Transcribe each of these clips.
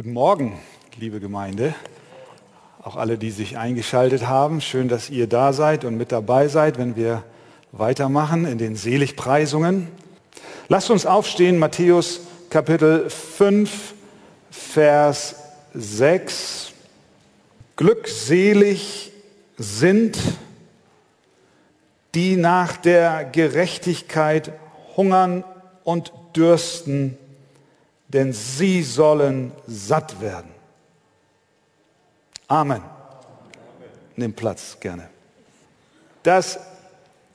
Guten Morgen, liebe Gemeinde, auch alle, die sich eingeschaltet haben. Schön, dass ihr da seid und mit dabei seid, wenn wir weitermachen in den Seligpreisungen. Lasst uns aufstehen, Matthäus Kapitel 5, Vers 6. Glückselig sind, die nach der Gerechtigkeit hungern und dürsten, denn sie sollen satt werden. Amen. Nimm Platz gerne. Das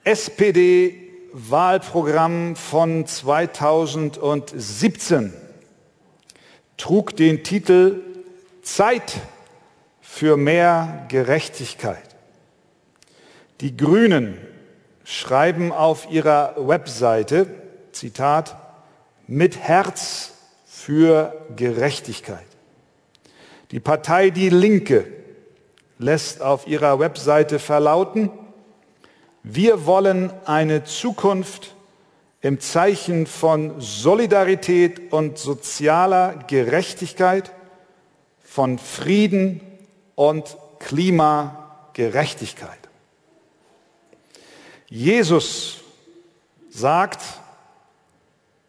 SPD-Wahlprogramm von 2017 trug den Titel Zeit für mehr Gerechtigkeit. Die Grünen schreiben auf ihrer Webseite, Zitat, mit Herz für Gerechtigkeit. Die Partei Die Linke lässt auf ihrer Webseite verlauten, wir wollen eine Zukunft im Zeichen von Solidarität und sozialer Gerechtigkeit, von Frieden und Klimagerechtigkeit. Jesus sagt,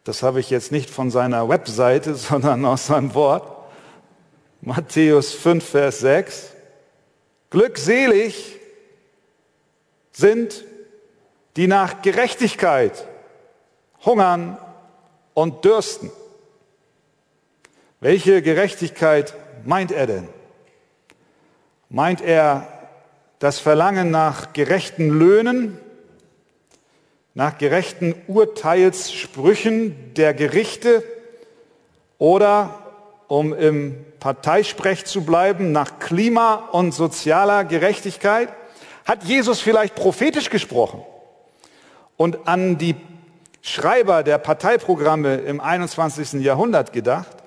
das habe ich jetzt nicht von seiner Webseite, sondern aus seinem Wort. Matthäus 5, Vers 6. Glückselig sind, die nach Gerechtigkeit hungern und dürsten. Welche Gerechtigkeit meint er denn? Meint er das Verlangen nach gerechten Löhnen, nach gerechten Urteilssprüchen der Gerichte oder, um im Parteisprech zu bleiben, nach Klima- und sozialer Gerechtigkeit? Hat Jesus vielleicht prophetisch gesprochen und an die Schreiber der Parteiprogramme im 21. Jahrhundert gedacht?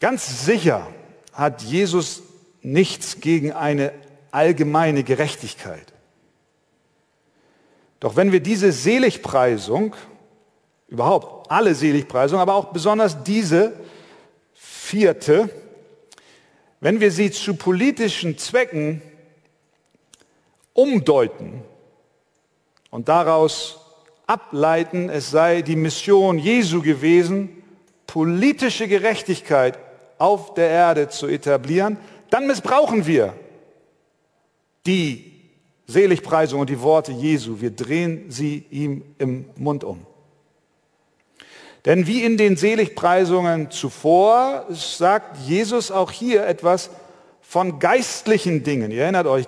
Ganz sicher hat Jesus nichts gegen eine allgemeine Gerechtigkeit. Doch wenn wir diese Seligpreisung, überhaupt alle Seligpreisungen, aber auch besonders diese vierte, wenn wir sie zu politischen Zwecken umdeuten und daraus ableiten, es sei die Mission Jesu gewesen, politische Gerechtigkeit auf der Erde zu etablieren, dann missbrauchen wir die Seligpreisung und die Worte Jesu. Wir drehen sie ihm im Mund um. Denn wie in den Seligpreisungen zuvor sagt Jesus auch hier etwas von geistlichen Dingen. Ihr erinnert euch,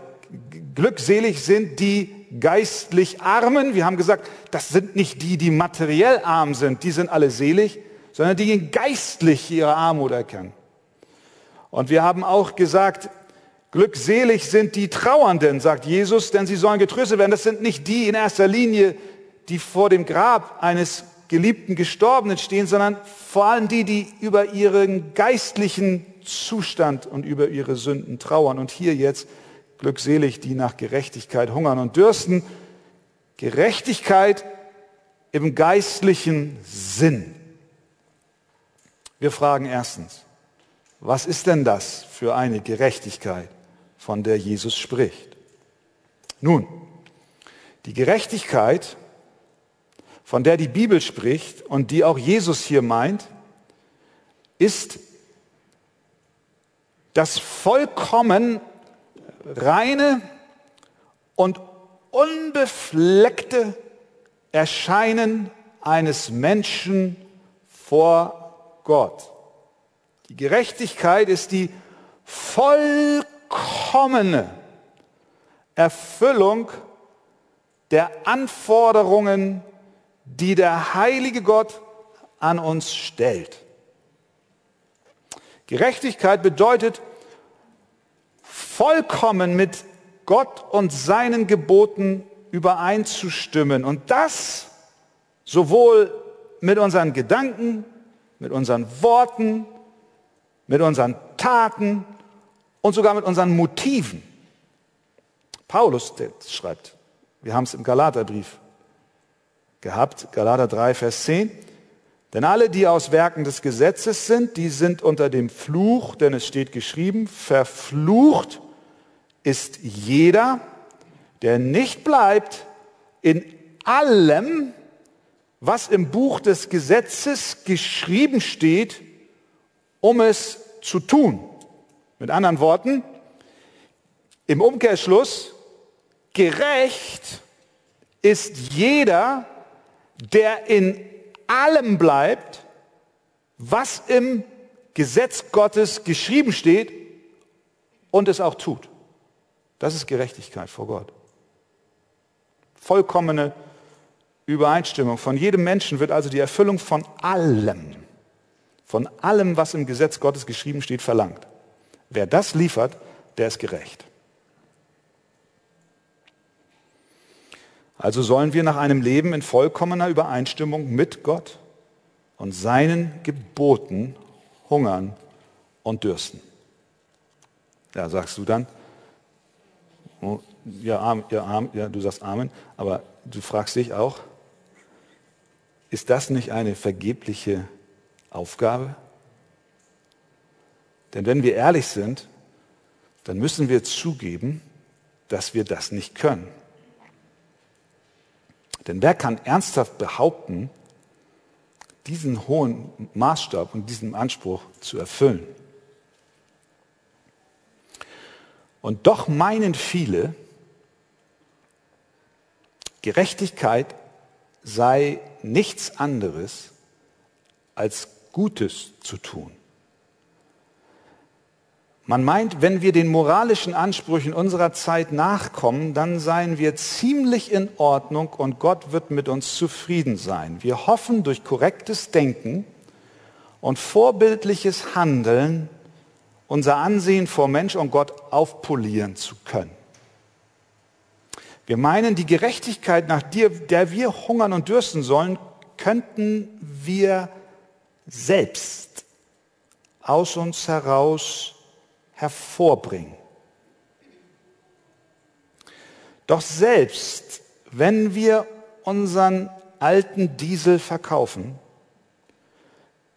glückselig sind die geistlich Armen. Wir haben gesagt, das sind nicht die, die materiell arm sind, die sind alle selig, sondern die geistlich ihre Armut erkennen. Und wir haben auch gesagt, Glückselig sind die Trauernden, sagt Jesus, denn sie sollen getröstet werden. Das sind nicht die in erster Linie, die vor dem Grab eines geliebten Gestorbenen stehen, sondern vor allem die, die über ihren geistlichen Zustand und über ihre Sünden trauern. Und hier jetzt glückselig, die nach Gerechtigkeit hungern und dürsten. Gerechtigkeit im geistlichen Sinn. Wir fragen erstens, was ist denn das für eine Gerechtigkeit? Von der Jesus spricht. Nun, die Gerechtigkeit, von der die Bibel spricht und die auch Jesus hier meint, ist das vollkommen reine und unbefleckte Erscheinen eines Menschen vor Gott. Die Gerechtigkeit ist die vollkommene vollkommene Erfüllung der Anforderungen, die der heilige Gott an uns stellt. Gerechtigkeit bedeutet vollkommen mit Gott und seinen Geboten übereinzustimmen. Und das sowohl mit unseren Gedanken, mit unseren Worten, mit unseren Taten und sogar mit unseren Motiven. Paulus schreibt, wir haben es im Galaterbrief gehabt, Galater 3, Vers 10, Denn alle, die aus Werken des Gesetzes sind, die sind unter dem Fluch, denn es steht geschrieben, verflucht ist jeder, der nicht bleibt in allem, was im Buch des Gesetzes geschrieben steht, um es zu tun. Mit anderen Worten, im Umkehrschluss, gerecht ist jeder, der in allem bleibt, was im Gesetz Gottes geschrieben steht und es auch tut. Das ist Gerechtigkeit vor Gott. Vollkommene Übereinstimmung. Von jedem Menschen wird also die Erfüllung von allem, von allem, was im Gesetz Gottes geschrieben steht, verlangt. Wer das liefert, der ist gerecht. Also sollen wir nach einem Leben in vollkommener Übereinstimmung mit Gott und seinen Geboten hungern und dürsten. Ja, sagst du dann, oh, ja, ja, ja, du sagst Amen, aber du fragst dich auch, ist das nicht eine vergebliche Aufgabe? Denn wenn wir ehrlich sind, dann müssen wir zugeben, dass wir das nicht können. Denn wer kann ernsthaft behaupten, diesen hohen Maßstab und diesen Anspruch zu erfüllen? Und doch meinen viele, Gerechtigkeit sei nichts anderes als Gutes zu tun. Man meint, wenn wir den moralischen Ansprüchen unserer Zeit nachkommen, dann seien wir ziemlich in Ordnung und Gott wird mit uns zufrieden sein. Wir hoffen durch korrektes Denken und vorbildliches Handeln unser Ansehen vor Mensch und Gott aufpolieren zu können. Wir meinen, die Gerechtigkeit, nach der wir hungern und dürsten sollen, könnten wir selbst aus uns heraus hervorbringen. Doch selbst wenn wir unseren alten Diesel verkaufen,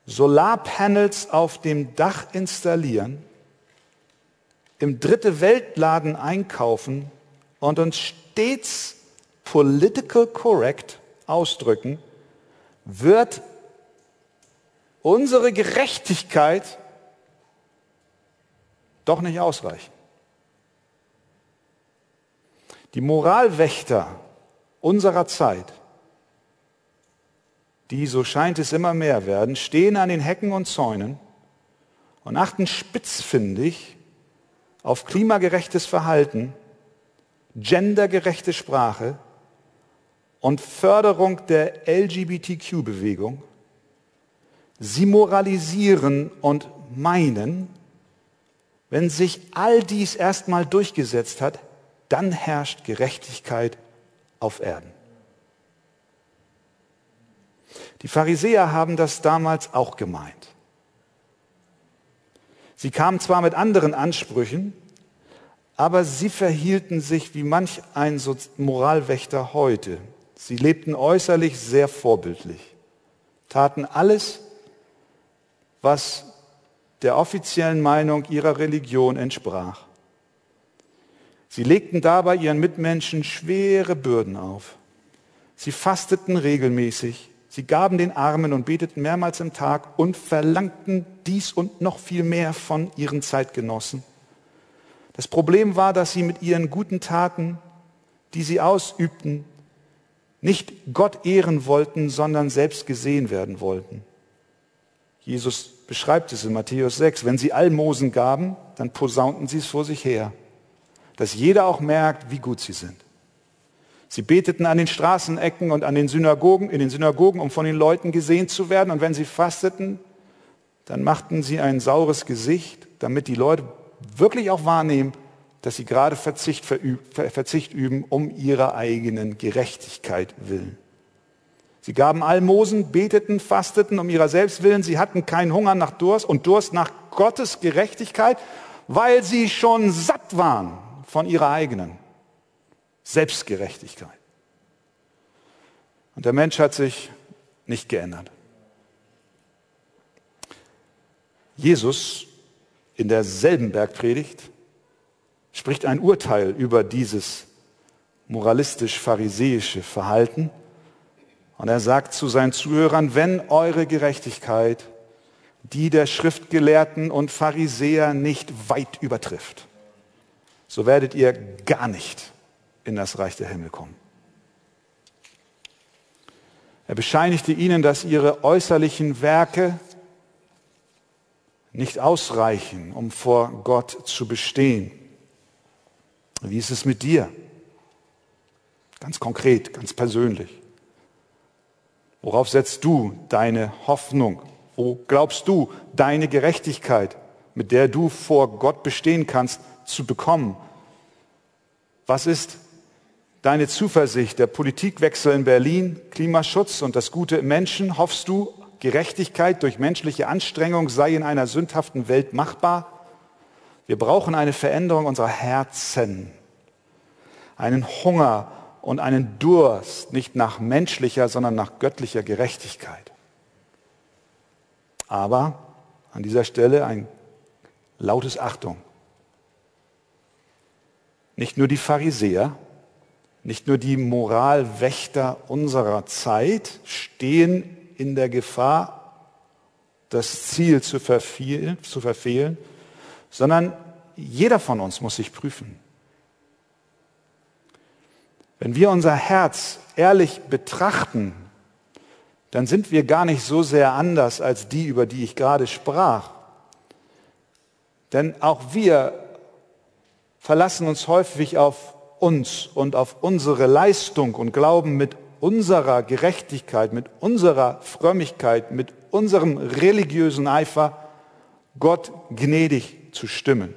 Solarpanels auf dem Dach installieren, im dritte Weltladen einkaufen und uns stets political correct ausdrücken, wird unsere Gerechtigkeit doch nicht ausreichen. Die Moralwächter unserer Zeit, die, so scheint es immer mehr werden, stehen an den Hecken und Zäunen und achten spitzfindig auf klimagerechtes Verhalten, gendergerechte Sprache und Förderung der LGBTQ-Bewegung. Sie moralisieren und meinen, wenn sich all dies erstmal durchgesetzt hat, dann herrscht Gerechtigkeit auf Erden. Die Pharisäer haben das damals auch gemeint. Sie kamen zwar mit anderen Ansprüchen, aber sie verhielten sich wie manch ein Moralwächter heute. Sie lebten äußerlich sehr vorbildlich, taten alles, was der offiziellen Meinung ihrer Religion entsprach. Sie legten dabei ihren Mitmenschen schwere Bürden auf. Sie fasteten regelmäßig, sie gaben den Armen und beteten mehrmals im Tag und verlangten dies und noch viel mehr von ihren Zeitgenossen. Das Problem war, dass sie mit ihren guten Taten, die sie ausübten, nicht Gott ehren wollten, sondern selbst gesehen werden wollten. Jesus beschreibt es in Matthäus 6. Wenn sie Almosen gaben, dann posaunten sie es vor sich her, dass jeder auch merkt, wie gut sie sind. Sie beteten an den Straßenecken und an den Synagogen, in den Synagogen, um von den Leuten gesehen zu werden. Und wenn sie fasteten, dann machten sie ein saures Gesicht, damit die Leute wirklich auch wahrnehmen, dass sie gerade Verzicht, Verzicht üben um ihrer eigenen Gerechtigkeit willen. Sie gaben Almosen, beteten, fasteten um ihrer selbst willen. Sie hatten keinen Hunger nach Durst und Durst nach Gottes Gerechtigkeit, weil sie schon satt waren von ihrer eigenen Selbstgerechtigkeit. Und der Mensch hat sich nicht geändert. Jesus in derselben Bergpredigt spricht ein Urteil über dieses moralistisch-pharisäische Verhalten. Und er sagt zu seinen Zuhörern, wenn eure Gerechtigkeit die der Schriftgelehrten und Pharisäer nicht weit übertrifft, so werdet ihr gar nicht in das Reich der Himmel kommen. Er bescheinigte ihnen, dass ihre äußerlichen Werke nicht ausreichen, um vor Gott zu bestehen. Wie ist es mit dir? Ganz konkret, ganz persönlich. Worauf setzt du deine Hoffnung? Wo glaubst du, deine Gerechtigkeit, mit der du vor Gott bestehen kannst, zu bekommen? Was ist deine Zuversicht? Der Politikwechsel in Berlin, Klimaschutz und das Gute im Menschen? Hoffst du, Gerechtigkeit durch menschliche Anstrengung sei in einer sündhaften Welt machbar? Wir brauchen eine Veränderung unserer Herzen, einen Hunger und einen Durst, nicht nach menschlicher, sondern nach göttlicher Gerechtigkeit. Aber an dieser Stelle ein lautes Achtung. Nicht nur die Pharisäer, nicht nur die Moralwächter unserer Zeit stehen in der Gefahr, das Ziel zu verfehlen, sondern jeder von uns muss sich prüfen. Wenn wir unser Herz ehrlich betrachten, dann sind wir gar nicht so sehr anders als die, über die ich gerade sprach. Denn auch wir verlassen uns häufig auf uns und auf unsere Leistung und glauben mit unserer Gerechtigkeit, mit unserer Frömmigkeit, mit unserem religiösen Eifer Gott gnädig zu stimmen.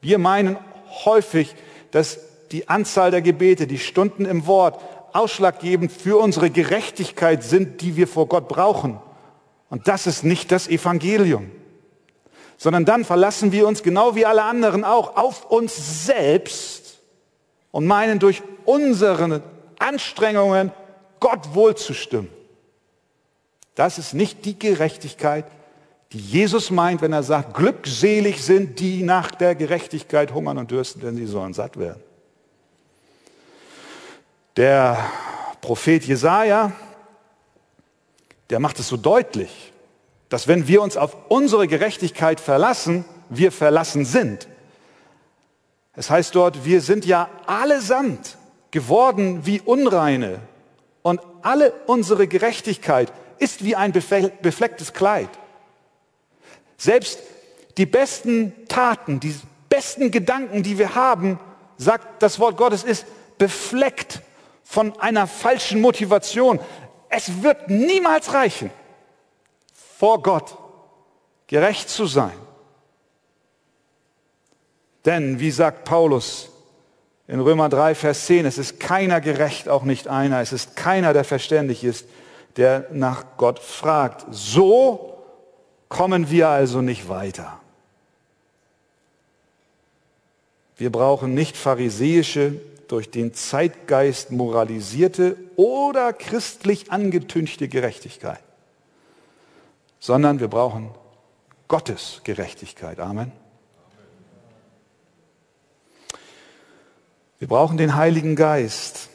Wir meinen häufig, dass die Anzahl der Gebete, die Stunden im Wort, ausschlaggebend für unsere Gerechtigkeit sind, die wir vor Gott brauchen. Und das ist nicht das Evangelium. Sondern dann verlassen wir uns genau wie alle anderen auch auf uns selbst und meinen durch unsere Anstrengungen Gott wohlzustimmen. Das ist nicht die Gerechtigkeit, die Jesus meint, wenn er sagt, glückselig sind die nach der Gerechtigkeit hungern und dürsten, denn sie sollen satt werden. Der Prophet Jesaja, der macht es so deutlich, dass wenn wir uns auf unsere Gerechtigkeit verlassen, wir verlassen sind. Es heißt dort, wir sind ja allesamt geworden wie Unreine und alle unsere Gerechtigkeit ist wie ein beflecktes Kleid. Selbst die besten Taten, die besten Gedanken, die wir haben, sagt das Wort Gottes, ist befleckt von einer falschen Motivation. Es wird niemals reichen, vor Gott gerecht zu sein. Denn, wie sagt Paulus in Römer 3, Vers 10, es ist keiner gerecht, auch nicht einer, es ist keiner, der verständig ist, der nach Gott fragt. So kommen wir also nicht weiter. Wir brauchen nicht pharisäische, durch den Zeitgeist moralisierte oder christlich angetünchte Gerechtigkeit, sondern wir brauchen Gottes Gerechtigkeit. Amen. Wir brauchen den Heiligen Geist,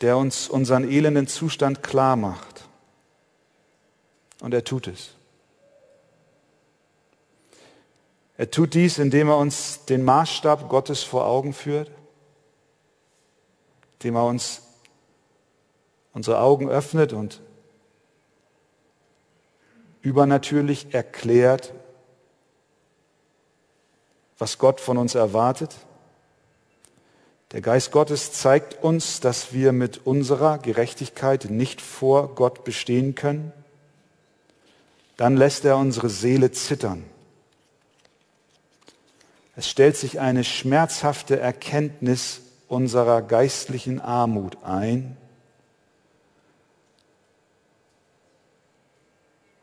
der uns unseren elenden Zustand klar macht. Und er tut es. Er tut dies, indem er uns den Maßstab Gottes vor Augen führt, indem er uns unsere Augen öffnet und übernatürlich erklärt, was Gott von uns erwartet. Der Geist Gottes zeigt uns, dass wir mit unserer Gerechtigkeit nicht vor Gott bestehen können. Dann lässt er unsere Seele zittern es stellt sich eine schmerzhafte Erkenntnis unserer geistlichen Armut ein.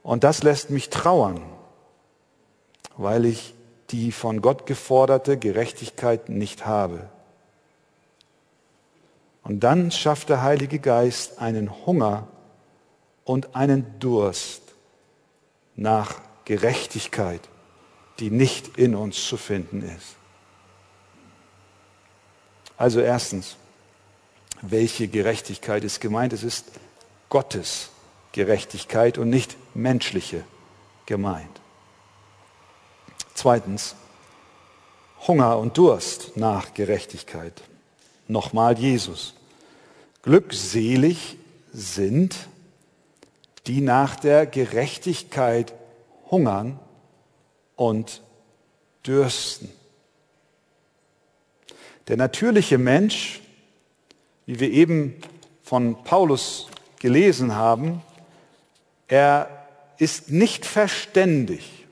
Und das lässt mich trauern, weil ich die von Gott geforderte Gerechtigkeit nicht habe. Und dann schafft der Heilige Geist einen Hunger und einen Durst nach Gerechtigkeit, die nicht in uns zu finden ist. Also erstens, welche Gerechtigkeit ist gemeint? Es ist Gottes Gerechtigkeit und nicht menschliche gemeint. Zweitens, Hunger und Durst nach Gerechtigkeit. Nochmal Jesus. Glückselig sind, die nach der Gerechtigkeit hungern und dürsten. Der natürliche Mensch, wie wir eben von Paulus gelesen haben, er ist nicht verständig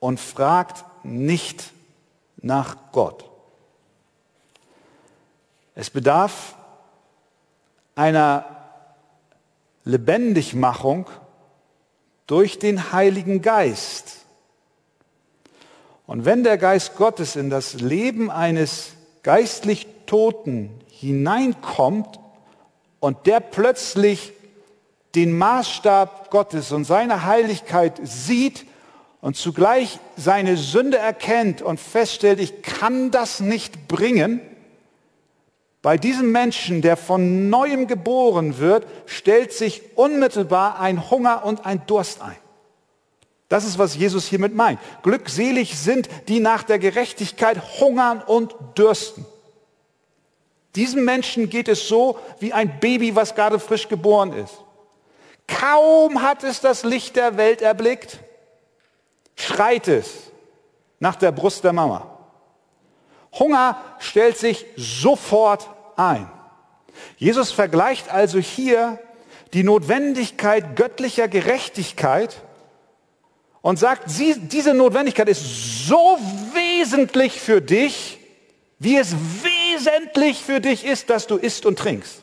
und fragt nicht nach Gott. Es bedarf einer Lebendigmachung durch den Heiligen Geist. Und wenn der Geist Gottes in das Leben eines geistlich Toten hineinkommt und der plötzlich den Maßstab Gottes und seine Heiligkeit sieht und zugleich seine Sünde erkennt und feststellt, ich kann das nicht bringen, bei diesem Menschen, der von neuem geboren wird, stellt sich unmittelbar ein Hunger und ein Durst ein. Das ist, was Jesus hiermit meint. Glückselig sind, die nach der Gerechtigkeit hungern und dürsten. Diesem Menschen geht es so wie ein Baby, was gerade frisch geboren ist. Kaum hat es das Licht der Welt erblickt, schreit es nach der Brust der Mama. Hunger stellt sich sofort ein. Jesus vergleicht also hier die Notwendigkeit göttlicher Gerechtigkeit und sagt, sie, diese Notwendigkeit ist so wesentlich für dich, wie es wesentlich für dich ist, dass du isst und trinkst.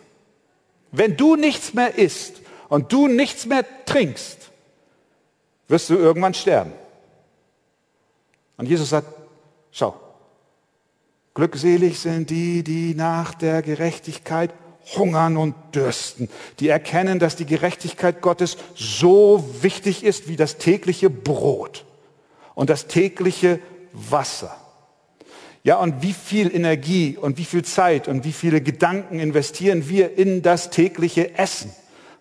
Wenn du nichts mehr isst und du nichts mehr trinkst, wirst du irgendwann sterben. Und Jesus sagt, schau, glückselig sind die, die nach der Gerechtigkeit hungern und dürsten, die erkennen, dass die Gerechtigkeit Gottes so wichtig ist wie das tägliche Brot und das tägliche Wasser. Ja, und wie viel Energie und wie viel Zeit und wie viele Gedanken investieren wir in das tägliche Essen?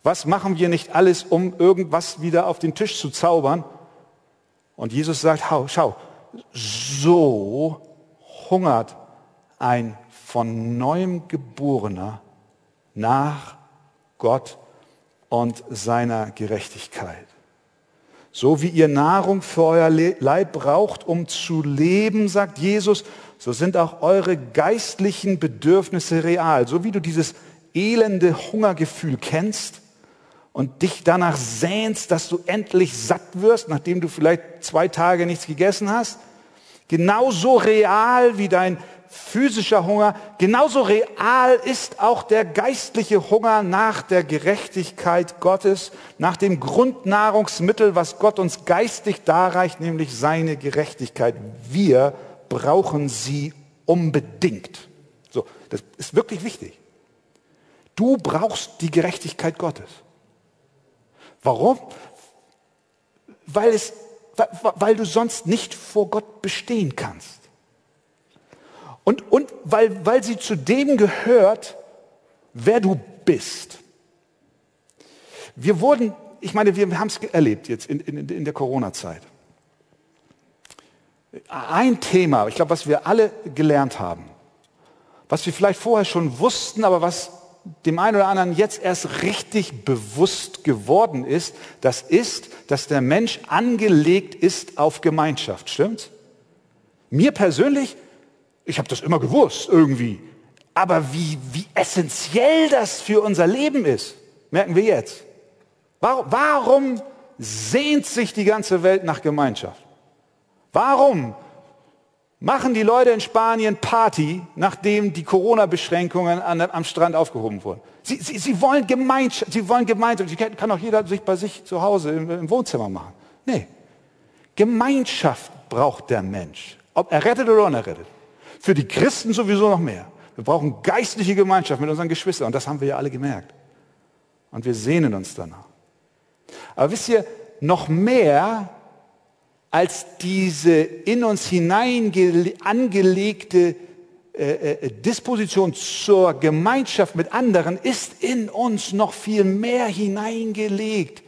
Was machen wir nicht alles, um irgendwas wieder auf den Tisch zu zaubern? Und Jesus sagt, schau, so hungert ein von neuem geborener nach Gott und seiner Gerechtigkeit. So wie ihr Nahrung für euer Leib braucht, um zu leben, sagt Jesus, so sind auch eure geistlichen Bedürfnisse real. So wie du dieses elende Hungergefühl kennst und dich danach sehnst, dass du endlich satt wirst, nachdem du vielleicht zwei Tage nichts gegessen hast, genauso real wie dein physischer Hunger, genauso real ist auch der geistliche Hunger nach der Gerechtigkeit Gottes, nach dem Grundnahrungsmittel, was Gott uns geistig darreicht, nämlich seine Gerechtigkeit. Wir brauchen sie unbedingt. So, das ist wirklich wichtig. Du brauchst die Gerechtigkeit Gottes. Warum? Weil, es, weil du sonst nicht vor Gott bestehen kannst. Und, und weil, weil sie zu dem gehört, wer du bist. Wir wurden, ich meine, wir haben es erlebt jetzt in, in, in der Corona-Zeit. Ein Thema, ich glaube, was wir alle gelernt haben, was wir vielleicht vorher schon wussten, aber was dem einen oder anderen jetzt erst richtig bewusst geworden ist, das ist, dass der Mensch angelegt ist auf Gemeinschaft. Stimmt? Mir persönlich ich habe das immer gewusst irgendwie. Aber wie, wie essentiell das für unser Leben ist, merken wir jetzt. Warum, warum sehnt sich die ganze Welt nach Gemeinschaft? Warum machen die Leute in Spanien Party, nachdem die Corona-Beschränkungen am Strand aufgehoben wurden? Sie, sie, sie wollen Gemeinschaft, sie wollen Gemeinschaft. Sie kann auch jeder sich bei sich zu Hause im, im Wohnzimmer machen. Nee. Gemeinschaft braucht der Mensch. Ob er rettet oder unerrettet. Für die Christen sowieso noch mehr. Wir brauchen geistliche Gemeinschaft mit unseren Geschwistern und das haben wir ja alle gemerkt. Und wir sehnen uns danach. Aber wisst ihr, noch mehr als diese in uns hinein angelegte äh, äh, Disposition zur Gemeinschaft mit anderen ist in uns noch viel mehr hineingelegt.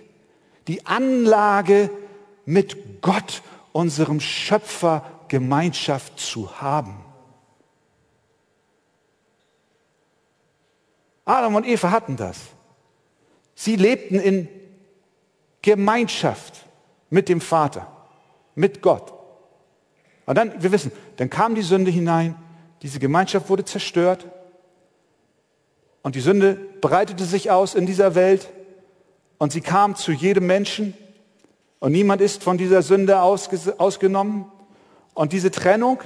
Die Anlage mit Gott, unserem Schöpfer, Gemeinschaft zu haben. Adam und Eva hatten das. Sie lebten in Gemeinschaft mit dem Vater, mit Gott. Und dann, wir wissen, dann kam die Sünde hinein, diese Gemeinschaft wurde zerstört und die Sünde breitete sich aus in dieser Welt und sie kam zu jedem Menschen und niemand ist von dieser Sünde ausgenommen. Und diese Trennung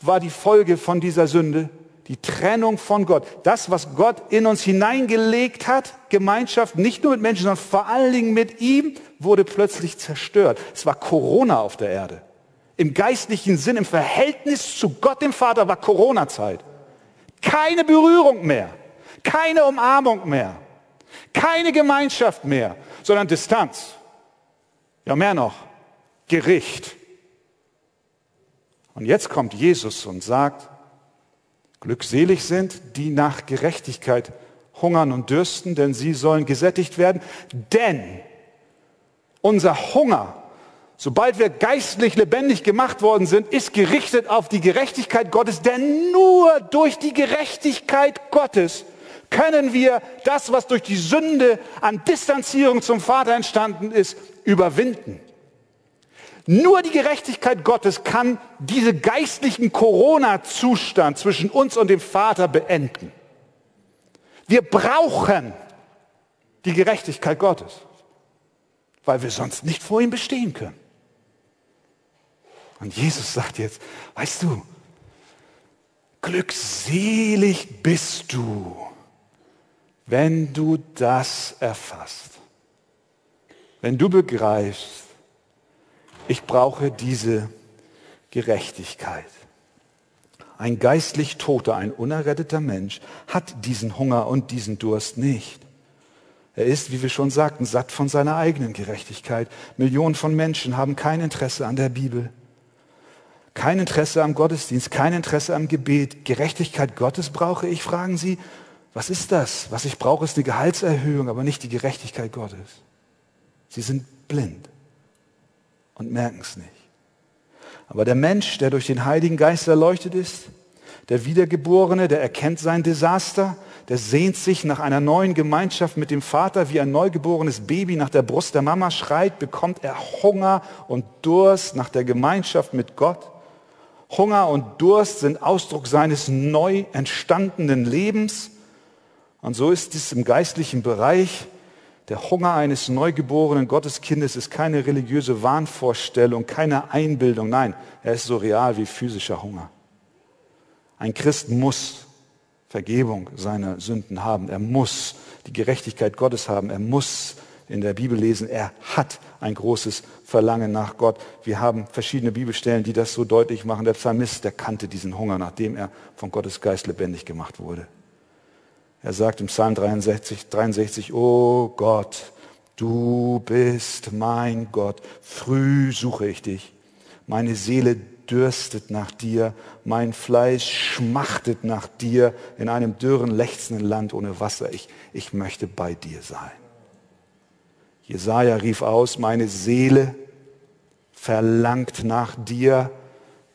war die Folge von dieser Sünde, die Trennung von Gott. Das, was Gott in uns hineingelegt hat, Gemeinschaft, nicht nur mit Menschen, sondern vor allen Dingen mit ihm, wurde plötzlich zerstört. Es war Corona auf der Erde im geistlichen Sinn, im Verhältnis zu Gott dem Vater war Corona-Zeit. Keine Berührung mehr, keine Umarmung mehr, keine Gemeinschaft mehr, sondern Distanz. Ja, mehr noch, Gericht. Und jetzt kommt Jesus und sagt, glückselig sind, die nach Gerechtigkeit hungern und dürsten, denn sie sollen gesättigt werden. Denn unser Hunger sobald wir geistlich lebendig gemacht worden sind, ist gerichtet auf die Gerechtigkeit Gottes, denn nur durch die Gerechtigkeit Gottes können wir das, was durch die Sünde an Distanzierung zum Vater entstanden ist, überwinden. Nur die Gerechtigkeit Gottes kann diese geistlichen Corona-Zustand zwischen uns und dem Vater beenden. Wir brauchen die Gerechtigkeit Gottes, weil wir sonst nicht vor ihm bestehen können. Und Jesus sagt jetzt, weißt du, glückselig bist du, wenn du das erfasst. Wenn du begreifst, ich brauche diese Gerechtigkeit. Ein geistlich toter, ein unerretteter Mensch hat diesen Hunger und diesen Durst nicht. Er ist, wie wir schon sagten, satt von seiner eigenen Gerechtigkeit. Millionen von Menschen haben kein Interesse an der Bibel. Kein Interesse am Gottesdienst, kein Interesse am Gebet. Gerechtigkeit Gottes brauche ich, fragen Sie. Was ist das? Was ich brauche, ist eine Gehaltserhöhung, aber nicht die Gerechtigkeit Gottes. Sie sind blind und merken es nicht. Aber der Mensch, der durch den Heiligen Geist erleuchtet ist, der Wiedergeborene, der erkennt sein Desaster, der sehnt sich nach einer neuen Gemeinschaft mit dem Vater, wie ein neugeborenes Baby nach der Brust der Mama schreit, bekommt er Hunger und Durst nach der Gemeinschaft mit Gott. Hunger und Durst sind Ausdruck seines neu entstandenen Lebens. Und so ist es im geistlichen Bereich. Der Hunger eines neugeborenen Gotteskindes ist keine religiöse Wahnvorstellung, keine Einbildung. Nein, er ist so real wie physischer Hunger. Ein Christ muss Vergebung seiner Sünden haben. Er muss die Gerechtigkeit Gottes haben. Er muss in der Bibel lesen, er hat ein großes Verlangen nach Gott. Wir haben verschiedene Bibelstellen, die das so deutlich machen. Der Psalmist, der kannte diesen Hunger, nachdem er von Gottes Geist lebendig gemacht wurde. Er sagt im Psalm 63, 63, oh Gott, du bist mein Gott, früh suche ich dich. Meine Seele dürstet nach dir, mein Fleisch schmachtet nach dir in einem dürren, lechzenden Land ohne Wasser. Ich, ich möchte bei dir sein. Jesaja rief aus, meine Seele verlangt nach dir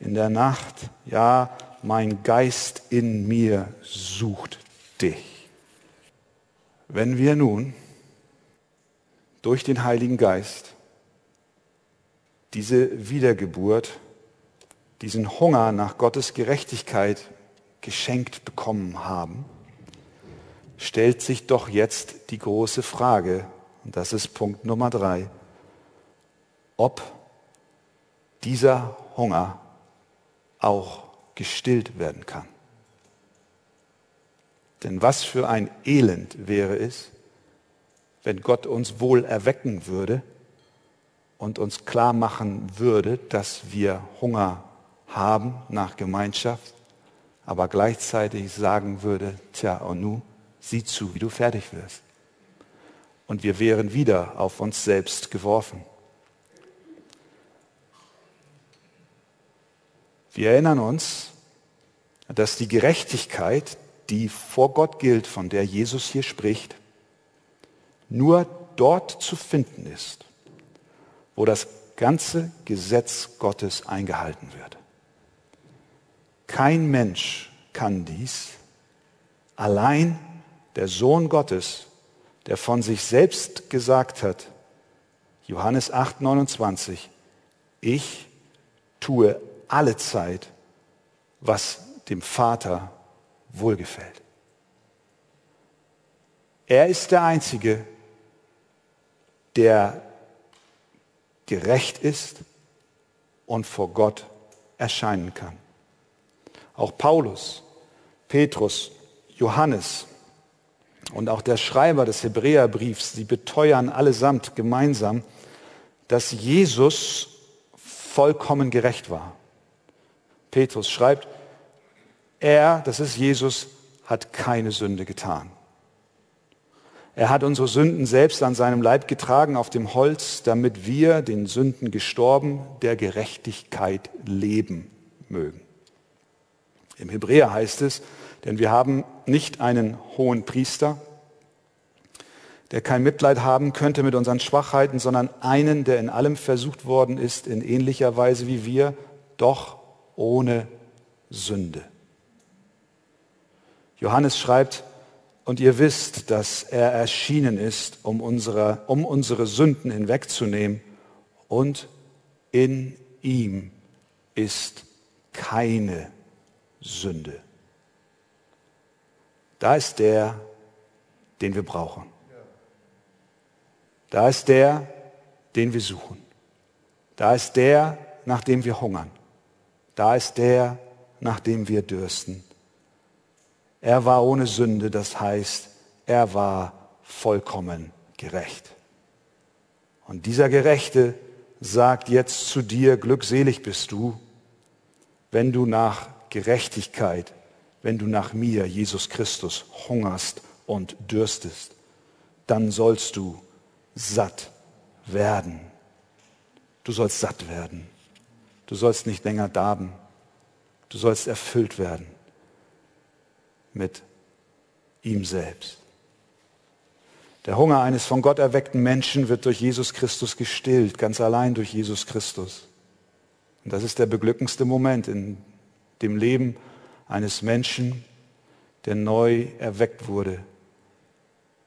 in der Nacht. Ja, mein Geist in mir sucht dich. Wenn wir nun durch den Heiligen Geist diese Wiedergeburt, diesen Hunger nach Gottes Gerechtigkeit geschenkt bekommen haben, stellt sich doch jetzt die große Frage, und das ist Punkt Nummer drei, ob dieser Hunger auch gestillt werden kann. Denn was für ein Elend wäre es, wenn Gott uns wohl erwecken würde und uns klar machen würde, dass wir Hunger haben nach Gemeinschaft, aber gleichzeitig sagen würde, tja, und nu, sieh zu, wie du fertig wirst und wir wären wieder auf uns selbst geworfen. Wir erinnern uns, dass die Gerechtigkeit, die vor Gott gilt, von der Jesus hier spricht, nur dort zu finden ist, wo das ganze Gesetz Gottes eingehalten wird. Kein Mensch kann dies, allein der Sohn Gottes, der von sich selbst gesagt hat, Johannes 8, 29, ich tue alle Zeit, was dem Vater wohlgefällt. Er ist der Einzige, der gerecht ist und vor Gott erscheinen kann. Auch Paulus, Petrus, Johannes und auch der Schreiber des Hebräerbriefs, sie beteuern allesamt gemeinsam, dass Jesus vollkommen gerecht war. Petrus schreibt, er, das ist Jesus, hat keine Sünde getan. Er hat unsere Sünden selbst an seinem Leib getragen auf dem Holz, damit wir, den Sünden gestorben, der Gerechtigkeit leben mögen. Im Hebräer heißt es, denn wir haben nicht einen hohen Priester, der kein Mitleid haben könnte mit unseren Schwachheiten, sondern einen, der in allem versucht worden ist, in ähnlicher Weise wie wir, doch ohne Sünde. Johannes schreibt, und ihr wisst, dass er erschienen ist, um unsere, um unsere Sünden hinwegzunehmen. Und in ihm ist keine Sünde. Da ist der, den wir brauchen. Da ist der, den wir suchen. Da ist der, nach dem wir hungern. Da ist der, nach dem wir dürsten. Er war ohne Sünde, das heißt, er war vollkommen gerecht. Und dieser Gerechte sagt jetzt zu dir, glückselig bist du, wenn du nach Gerechtigkeit, wenn du nach mir, Jesus Christus, hungerst und dürstest, dann sollst du satt werden. Du sollst satt werden. Du sollst nicht länger darben. Du sollst erfüllt werden mit ihm selbst. Der Hunger eines von Gott erweckten Menschen wird durch Jesus Christus gestillt, ganz allein durch Jesus Christus. Und das ist der beglückendste Moment in dem Leben eines Menschen, der neu erweckt wurde,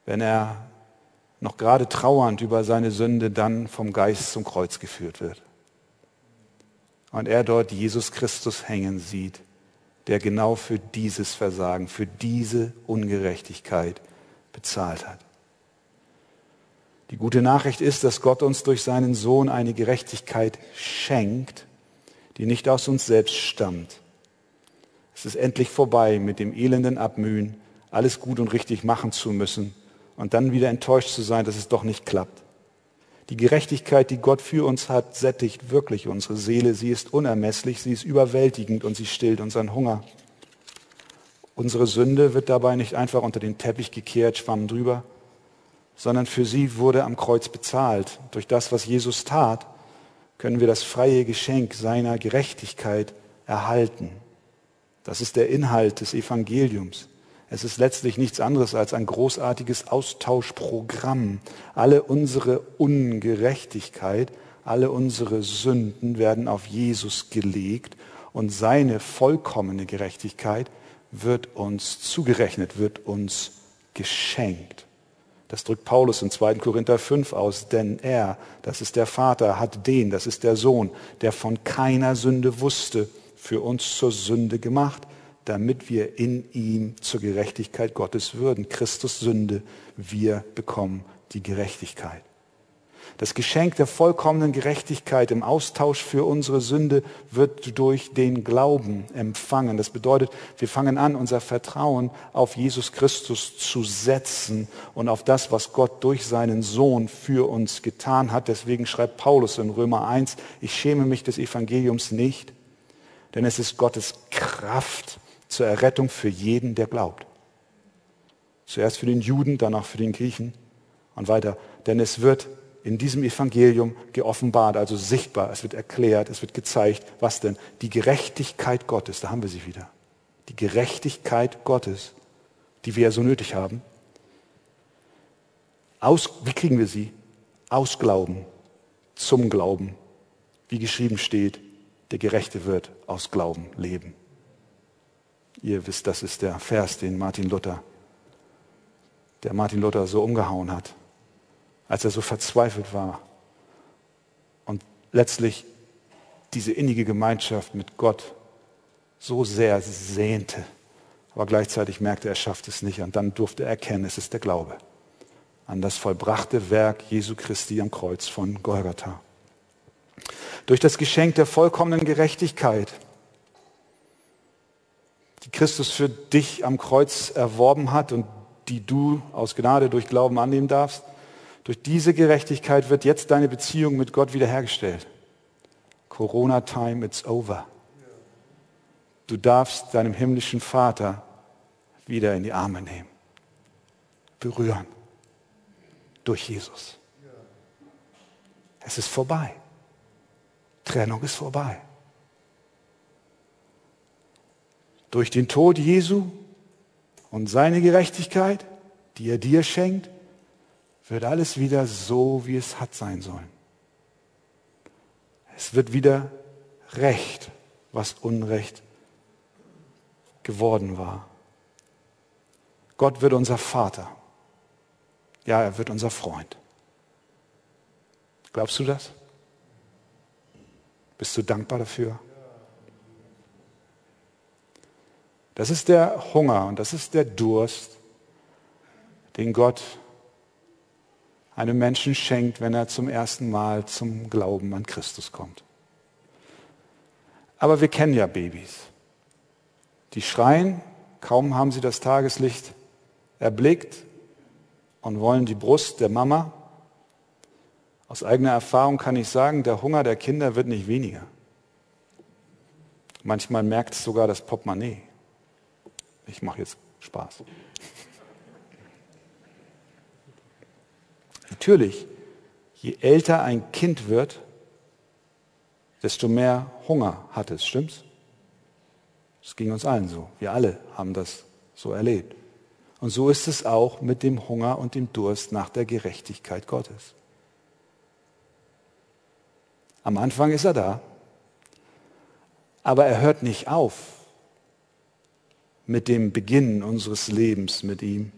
wenn er noch gerade trauernd über seine Sünde dann vom Geist zum Kreuz geführt wird. Und er dort Jesus Christus hängen sieht der genau für dieses Versagen, für diese Ungerechtigkeit bezahlt hat. Die gute Nachricht ist, dass Gott uns durch seinen Sohn eine Gerechtigkeit schenkt, die nicht aus uns selbst stammt. Es ist endlich vorbei mit dem elenden Abmühen, alles gut und richtig machen zu müssen und dann wieder enttäuscht zu sein, dass es doch nicht klappt. Die Gerechtigkeit, die Gott für uns hat, sättigt wirklich unsere Seele. Sie ist unermesslich, sie ist überwältigend und sie stillt unseren Hunger. Unsere Sünde wird dabei nicht einfach unter den Teppich gekehrt, schwamm drüber, sondern für sie wurde am Kreuz bezahlt. Durch das, was Jesus tat, können wir das freie Geschenk seiner Gerechtigkeit erhalten. Das ist der Inhalt des Evangeliums. Es ist letztlich nichts anderes als ein großartiges Austauschprogramm. Alle unsere Ungerechtigkeit, alle unsere Sünden werden auf Jesus gelegt und seine vollkommene Gerechtigkeit wird uns zugerechnet, wird uns geschenkt. Das drückt Paulus in 2. Korinther 5 aus, denn er, das ist der Vater, hat den, das ist der Sohn, der von keiner Sünde wusste, für uns zur Sünde gemacht, damit wir in ihm zur Gerechtigkeit Gottes würden. Christus Sünde, wir bekommen die Gerechtigkeit. Das Geschenk der vollkommenen Gerechtigkeit im Austausch für unsere Sünde wird durch den Glauben empfangen. Das bedeutet, wir fangen an, unser Vertrauen auf Jesus Christus zu setzen und auf das, was Gott durch seinen Sohn für uns getan hat. Deswegen schreibt Paulus in Römer 1, ich schäme mich des Evangeliums nicht, denn es ist Gottes Kraft zur Errettung für jeden, der glaubt. Zuerst für den Juden, danach für den Griechen und weiter. Denn es wird in diesem Evangelium geoffenbart, also sichtbar. Es wird erklärt, es wird gezeigt, was denn? Die Gerechtigkeit Gottes, da haben wir sie wieder. Die Gerechtigkeit Gottes, die wir ja so nötig haben. Aus, wie kriegen wir sie? Aus Glauben, zum Glauben. Wie geschrieben steht, der Gerechte wird aus Glauben leben. Ihr wisst, das ist der Vers, den Martin Luther, der Martin Luther so umgehauen hat als er so verzweifelt war und letztlich diese innige Gemeinschaft mit Gott so sehr sehnte, aber gleichzeitig merkte, er schafft es nicht. Und dann durfte er erkennen, es ist der Glaube an das vollbrachte Werk Jesu Christi am Kreuz von Golgatha. Durch das Geschenk der vollkommenen Gerechtigkeit, die Christus für dich am Kreuz erworben hat und die du aus Gnade durch Glauben annehmen darfst, durch diese Gerechtigkeit wird jetzt deine Beziehung mit Gott wiederhergestellt. Corona-Time, it's over. Du darfst deinem himmlischen Vater wieder in die Arme nehmen, berühren durch Jesus. Es ist vorbei. Trennung ist vorbei. Durch den Tod Jesu und seine Gerechtigkeit, die er dir schenkt, wird alles wieder so, wie es hat sein sollen. Es wird wieder Recht, was Unrecht geworden war. Gott wird unser Vater. Ja, er wird unser Freund. Glaubst du das? Bist du dankbar dafür? Das ist der Hunger und das ist der Durst, den Gott einem Menschen schenkt, wenn er zum ersten Mal zum Glauben an Christus kommt. Aber wir kennen ja Babys. Die schreien, kaum haben sie das Tageslicht erblickt und wollen die Brust der Mama. Aus eigener Erfahrung kann ich sagen, der Hunger der Kinder wird nicht weniger. Manchmal merkt es sogar das Portemonnaie. Ich mache jetzt Spaß. Natürlich, je älter ein Kind wird, desto mehr Hunger hat es, stimmt's? Das ging uns allen so. Wir alle haben das so erlebt. Und so ist es auch mit dem Hunger und dem Durst nach der Gerechtigkeit Gottes. Am Anfang ist er da, aber er hört nicht auf mit dem Beginn unseres Lebens mit ihm.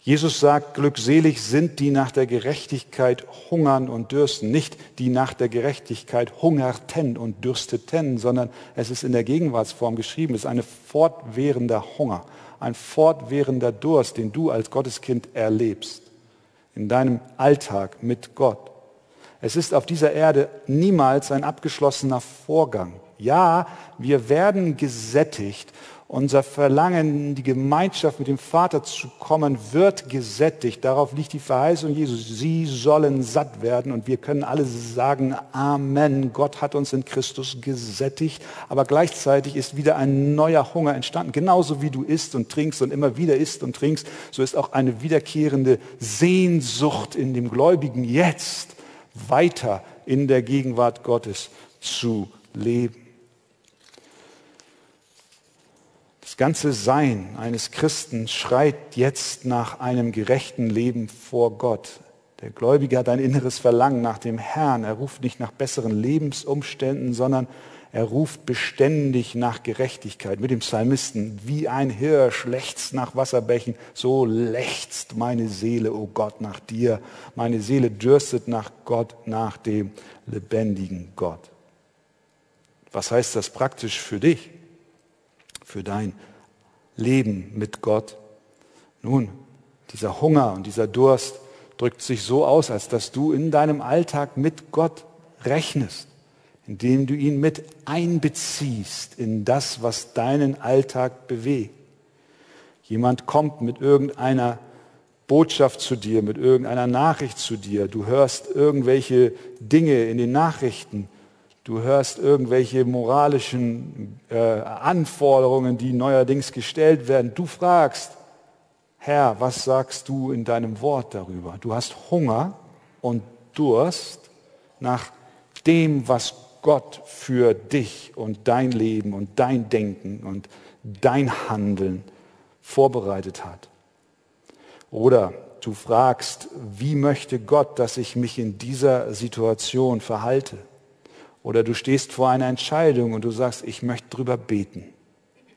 Jesus sagt, glückselig sind die nach der Gerechtigkeit hungern und dürsten, nicht die nach der Gerechtigkeit hungerten und dürsteten, sondern es ist in der Gegenwartsform geschrieben, es ist ein fortwährender Hunger, ein fortwährender Durst, den du als Gotteskind erlebst, in deinem Alltag mit Gott. Es ist auf dieser Erde niemals ein abgeschlossener Vorgang. Ja, wir werden gesättigt unser Verlangen, in die Gemeinschaft mit dem Vater zu kommen, wird gesättigt. Darauf liegt die Verheißung Jesus. Sie sollen satt werden. Und wir können alle sagen, Amen. Gott hat uns in Christus gesättigt. Aber gleichzeitig ist wieder ein neuer Hunger entstanden. Genauso wie du isst und trinkst und immer wieder isst und trinkst, so ist auch eine wiederkehrende Sehnsucht in dem Gläubigen jetzt weiter in der Gegenwart Gottes zu leben. Das ganze Sein eines Christen schreit jetzt nach einem gerechten Leben vor Gott. Der Gläubige hat ein inneres Verlangen nach dem Herrn. Er ruft nicht nach besseren Lebensumständen, sondern er ruft beständig nach Gerechtigkeit. Mit dem Psalmisten, wie ein Hirsch lechzt nach Wasserbächen, so lechzt meine Seele, o oh Gott, nach dir. Meine Seele dürstet nach Gott, nach dem lebendigen Gott. Was heißt das praktisch für dich? Für dein Leben mit Gott. Nun, dieser Hunger und dieser Durst drückt sich so aus, als dass du in deinem Alltag mit Gott rechnest, indem du ihn mit einbeziehst in das, was deinen Alltag bewegt. Jemand kommt mit irgendeiner Botschaft zu dir, mit irgendeiner Nachricht zu dir. Du hörst irgendwelche Dinge in den Nachrichten Du hörst irgendwelche moralischen äh, Anforderungen, die neuerdings gestellt werden. Du fragst, Herr, was sagst du in deinem Wort darüber? Du hast Hunger und Durst nach dem, was Gott für dich und dein Leben und dein Denken und dein Handeln vorbereitet hat. Oder du fragst, wie möchte Gott, dass ich mich in dieser Situation verhalte? Oder du stehst vor einer Entscheidung und du sagst, ich möchte drüber beten.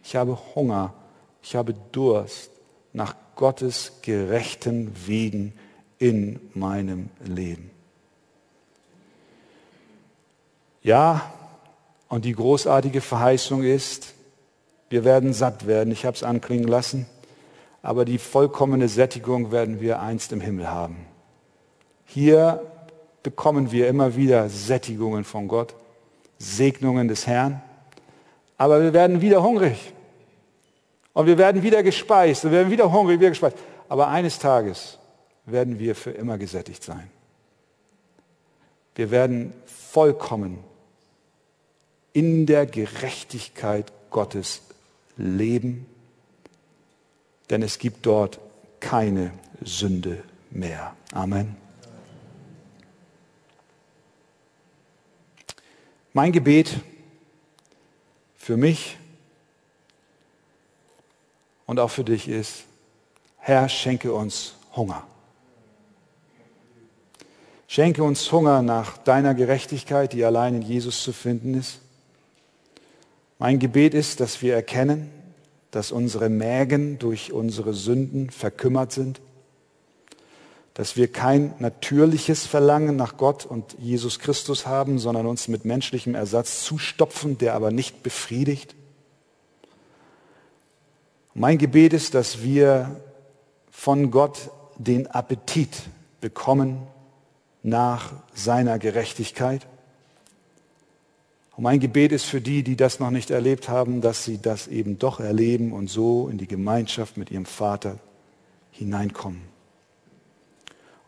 Ich habe Hunger, ich habe Durst nach Gottes gerechten Wegen in meinem Leben. Ja, und die großartige Verheißung ist, wir werden satt werden, ich habe es anklingen lassen, aber die vollkommene Sättigung werden wir einst im Himmel haben. Hier bekommen wir immer wieder Sättigungen von Gott, Segnungen des Herrn, aber wir werden wieder hungrig. Und wir werden wieder gespeist, wir werden wieder hungrig, wieder gespeist. Aber eines Tages werden wir für immer gesättigt sein. Wir werden vollkommen in der Gerechtigkeit Gottes leben, denn es gibt dort keine Sünde mehr. Amen. Mein Gebet für mich und auch für dich ist, Herr, schenke uns Hunger. Schenke uns Hunger nach deiner Gerechtigkeit, die allein in Jesus zu finden ist. Mein Gebet ist, dass wir erkennen, dass unsere Mägen durch unsere Sünden verkümmert sind, dass wir kein natürliches Verlangen nach Gott und Jesus Christus haben, sondern uns mit menschlichem Ersatz zustopfen, der aber nicht befriedigt. Mein Gebet ist, dass wir von Gott den Appetit bekommen nach seiner Gerechtigkeit und mein Gebet ist für die, die das noch nicht erlebt haben, dass sie das eben doch erleben und so in die Gemeinschaft mit ihrem Vater hineinkommen.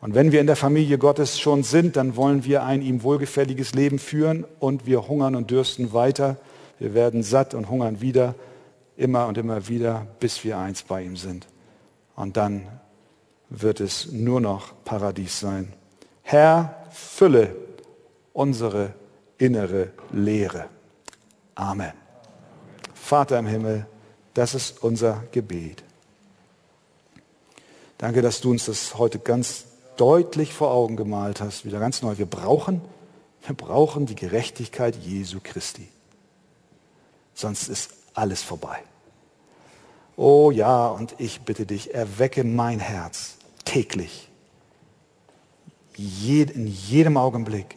Und wenn wir in der Familie Gottes schon sind, dann wollen wir ein ihm wohlgefälliges Leben führen und wir hungern und dürsten weiter. Wir werden satt und hungern wieder, immer und immer wieder, bis wir eins bei ihm sind. Und dann wird es nur noch Paradies sein. Herr, fülle unsere innere Leere. Amen. Vater im Himmel, das ist unser Gebet. Danke, dass du uns das heute ganz deutlich vor Augen gemalt hast, wieder ganz neu. Wir brauchen, wir brauchen die Gerechtigkeit Jesu Christi. Sonst ist alles vorbei. Oh ja, und ich bitte dich, erwecke mein Herz täglich, in jedem Augenblick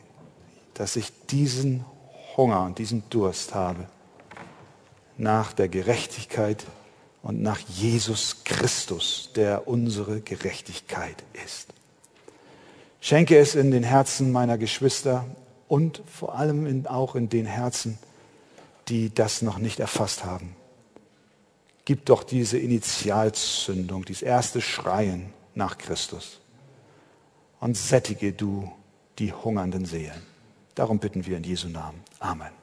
dass ich diesen Hunger und diesen Durst habe nach der Gerechtigkeit und nach Jesus Christus, der unsere Gerechtigkeit ist. Schenke es in den Herzen meiner Geschwister und vor allem in, auch in den Herzen, die das noch nicht erfasst haben. Gib doch diese Initialzündung, dieses erste Schreien nach Christus und sättige du die hungernden Seelen. Darum bitten wir in Jesu Namen. Amen.